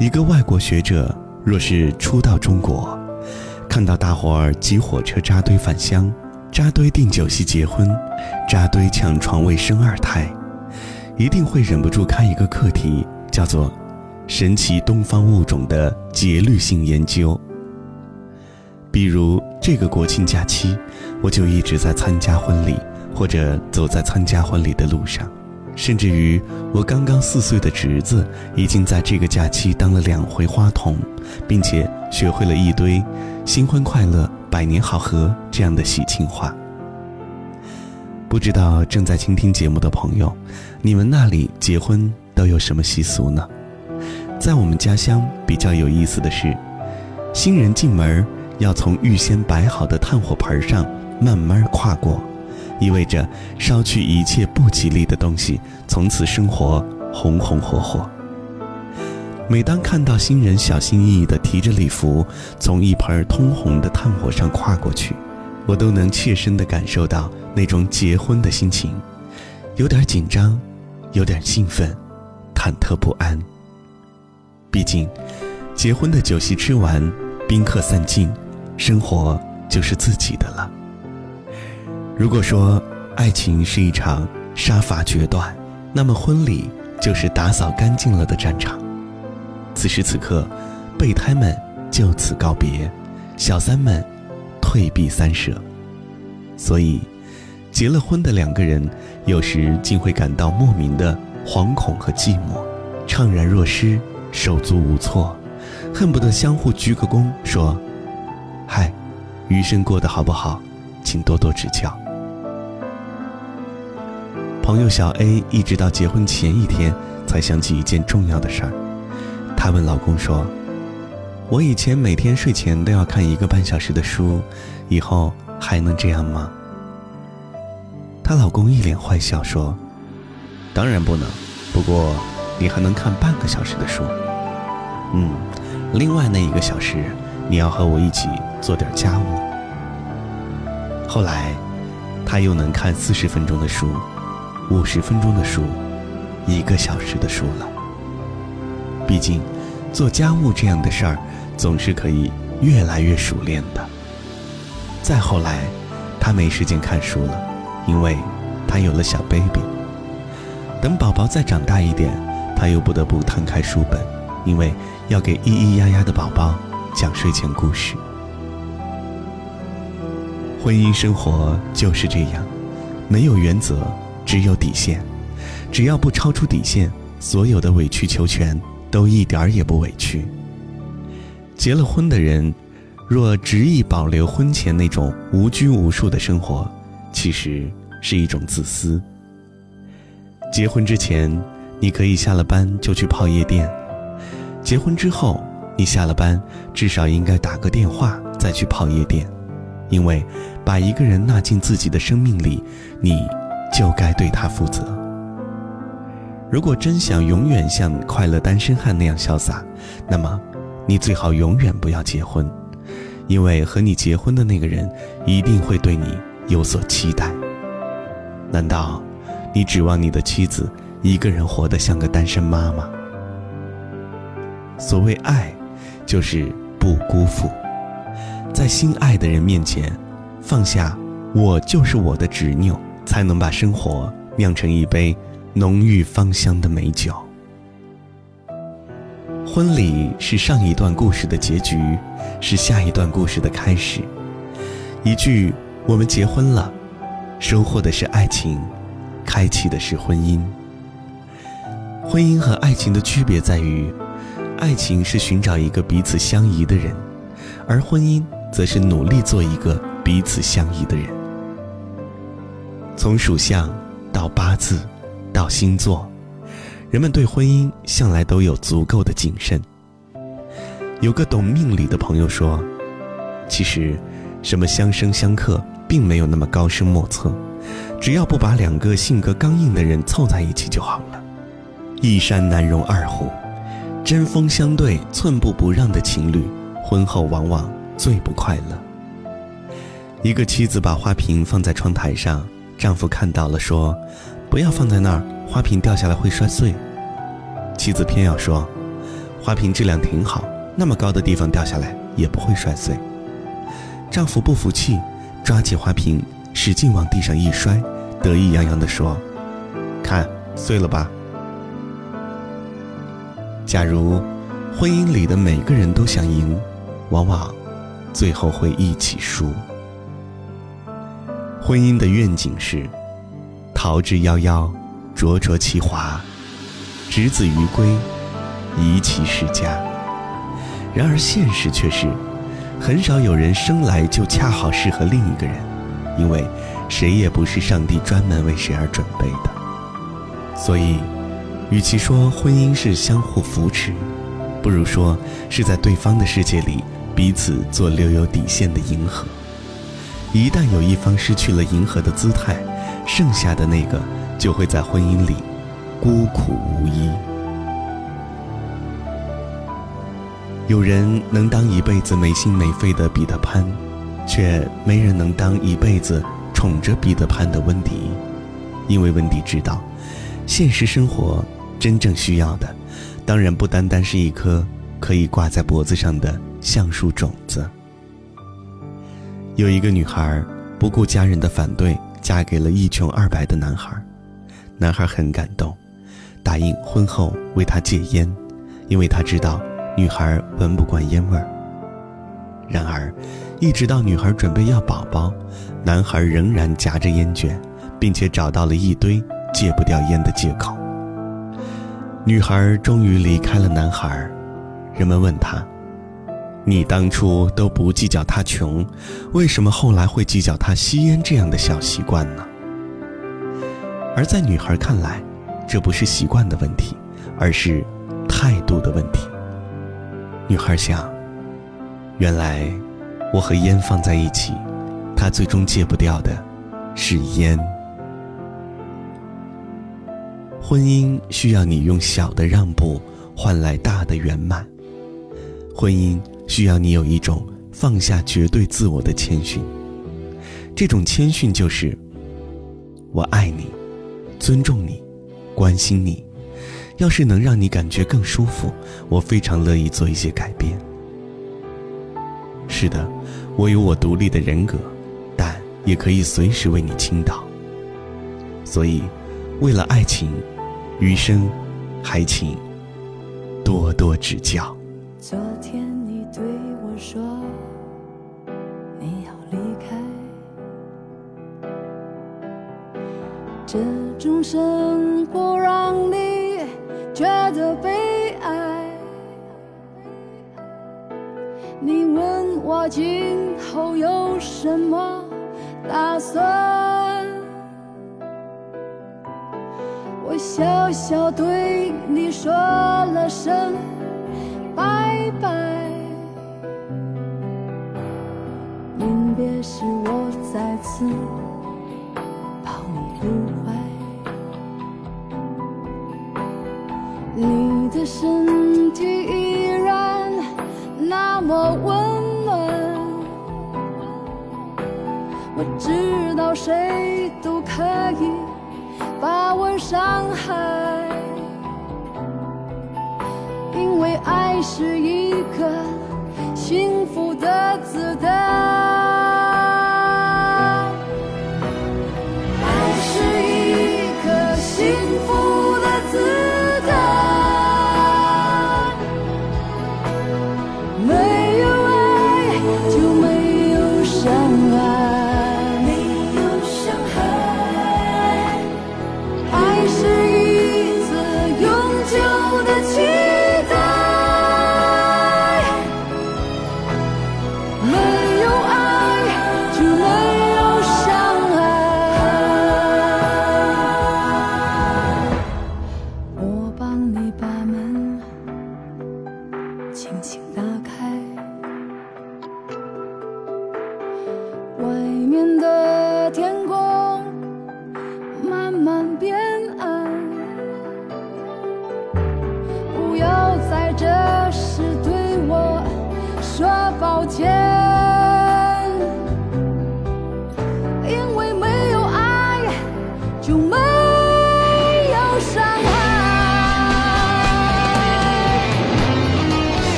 一个外国学者若是初到中国，看到大伙儿挤火车扎堆返乡，扎堆订酒席结婚，扎堆抢床位生二胎，一定会忍不住开一个课题，叫做“神奇东方物种的节律性研究”。比如这个国庆假期，我就一直在参加婚礼，或者走在参加婚礼的路上，甚至于我刚刚四岁的侄子，已经在这个假期当了两回花童，并且学会了一堆“新婚快乐，百年好合”这样的喜庆话。不知道正在倾听节目的朋友，你们那里结婚都有什么习俗呢？在我们家乡比较有意思的是，新人进门。要从预先摆好的炭火盆上慢慢跨过，意味着烧去一切不吉利的东西，从此生活红红火火。每当看到新人小心翼翼地提着礼服从一盆通红的炭火上跨过去，我都能切身地感受到那种结婚的心情，有点紧张，有点兴奋，忐忑不安。毕竟，结婚的酒席吃完，宾客散尽。生活就是自己的了。如果说爱情是一场杀伐决断，那么婚礼就是打扫干净了的战场。此时此刻，备胎们就此告别，小三们退避三舍。所以，结了婚的两个人有时竟会感到莫名的惶恐和寂寞，怅然若失，手足无措，恨不得相互鞠个躬说。嗨，余生过得好不好？请多多指教。朋友小 A 一直到结婚前一天才想起一件重要的事儿。她问老公说：“我以前每天睡前都要看一个半小时的书，以后还能这样吗？”她老公一脸坏笑说：“当然不能，不过你还能看半个小时的书。嗯，另外那一个小时。”你要和我一起做点家务。后来，他又能看四十分钟的书，五十分钟的书，一个小时的书了。毕竟，做家务这样的事儿，总是可以越来越熟练的。再后来，他没时间看书了，因为他有了小 baby。等宝宝再长大一点，他又不得不摊开书本，因为要给咿咿呀呀的宝宝。讲睡前故事。婚姻生活就是这样，没有原则，只有底线。只要不超出底线，所有的委曲求全都一点儿也不委屈。结了婚的人，若执意保留婚前那种无拘无束的生活，其实是一种自私。结婚之前，你可以下了班就去泡夜店；结婚之后，你下了班，至少应该打个电话再去泡夜店，因为把一个人纳进自己的生命里，你就该对他负责。如果真想永远像快乐单身汉那样潇洒，那么你最好永远不要结婚，因为和你结婚的那个人一定会对你有所期待。难道你指望你的妻子一个人活得像个单身妈吗？所谓爱。就是不辜负，在心爱的人面前，放下“我就是我的执拗”，才能把生活酿成一杯浓郁芳香的美酒。婚礼是上一段故事的结局，是下一段故事的开始。一句“我们结婚了”，收获的是爱情，开启的是婚姻。婚姻和爱情的区别在于。爱情是寻找一个彼此相宜的人，而婚姻则是努力做一个彼此相宜的人。从属相到八字，到星座，人们对婚姻向来都有足够的谨慎。有个懂命理的朋友说：“其实，什么相生相克，并没有那么高深莫测，只要不把两个性格刚硬的人凑在一起就好了。一山难容二虎。”针锋相对、寸步不让的情侣，婚后往往最不快乐。一个妻子把花瓶放在窗台上，丈夫看到了说：“不要放在那儿，花瓶掉下来会摔碎。”妻子偏要说：“花瓶质量挺好，那么高的地方掉下来也不会摔碎。丈夫不服气，抓起花瓶使劲往地上一摔，得意洋洋地说：“看，碎了吧。”假如婚姻里的每个人都想赢，往往最后会一起输。婚姻的愿景是：桃之夭夭，灼灼其华；执子于归，宜其室家。然而现实却是，很少有人生来就恰好适合另一个人，因为谁也不是上帝专门为谁而准备的。所以，与其说婚姻是相互扶持，不如说是在对方的世界里彼此做留有底线的迎合。一旦有一方失去了迎合的姿态，剩下的那个就会在婚姻里孤苦无依。有人能当一辈子没心没肺的彼得潘，却没人能当一辈子宠着彼得潘的温迪，因为温迪知道，现实生活真正需要的，当然不单单是一颗可以挂在脖子上的橡树种子。有一个女孩不顾家人的反对，嫁给了一穷二白的男孩。男孩很感动，答应婚后为她戒烟，因为他知道女孩闻不惯烟味儿。然而，一直到女孩准备要宝宝，男孩仍然夹着烟卷，并且找到了一堆戒不掉烟的借口。女孩终于离开了男孩，人们问她。你当初都不计较他穷，为什么后来会计较他吸烟这样的小习惯呢？而在女孩看来，这不是习惯的问题，而是态度的问题。女孩想，原来我和烟放在一起，他最终戒不掉的是烟。婚姻需要你用小的让步换来大的圆满，婚姻。需要你有一种放下绝对自我的谦逊，这种谦逊就是：我爱你，尊重你，关心你。要是能让你感觉更舒服，我非常乐意做一些改变。是的，我有我独立的人格，但也可以随时为你倾倒。所以，为了爱情，余生还请多多指教。昨天。说你要离开，这种生活让你觉得悲哀。你问我今后有什么打算，我笑笑对你说了声拜拜。别时，我再次抱你入怀，你的身体依然那么温暖。我知道谁都可以把我伤害，因为爱是一个幸福的姿态。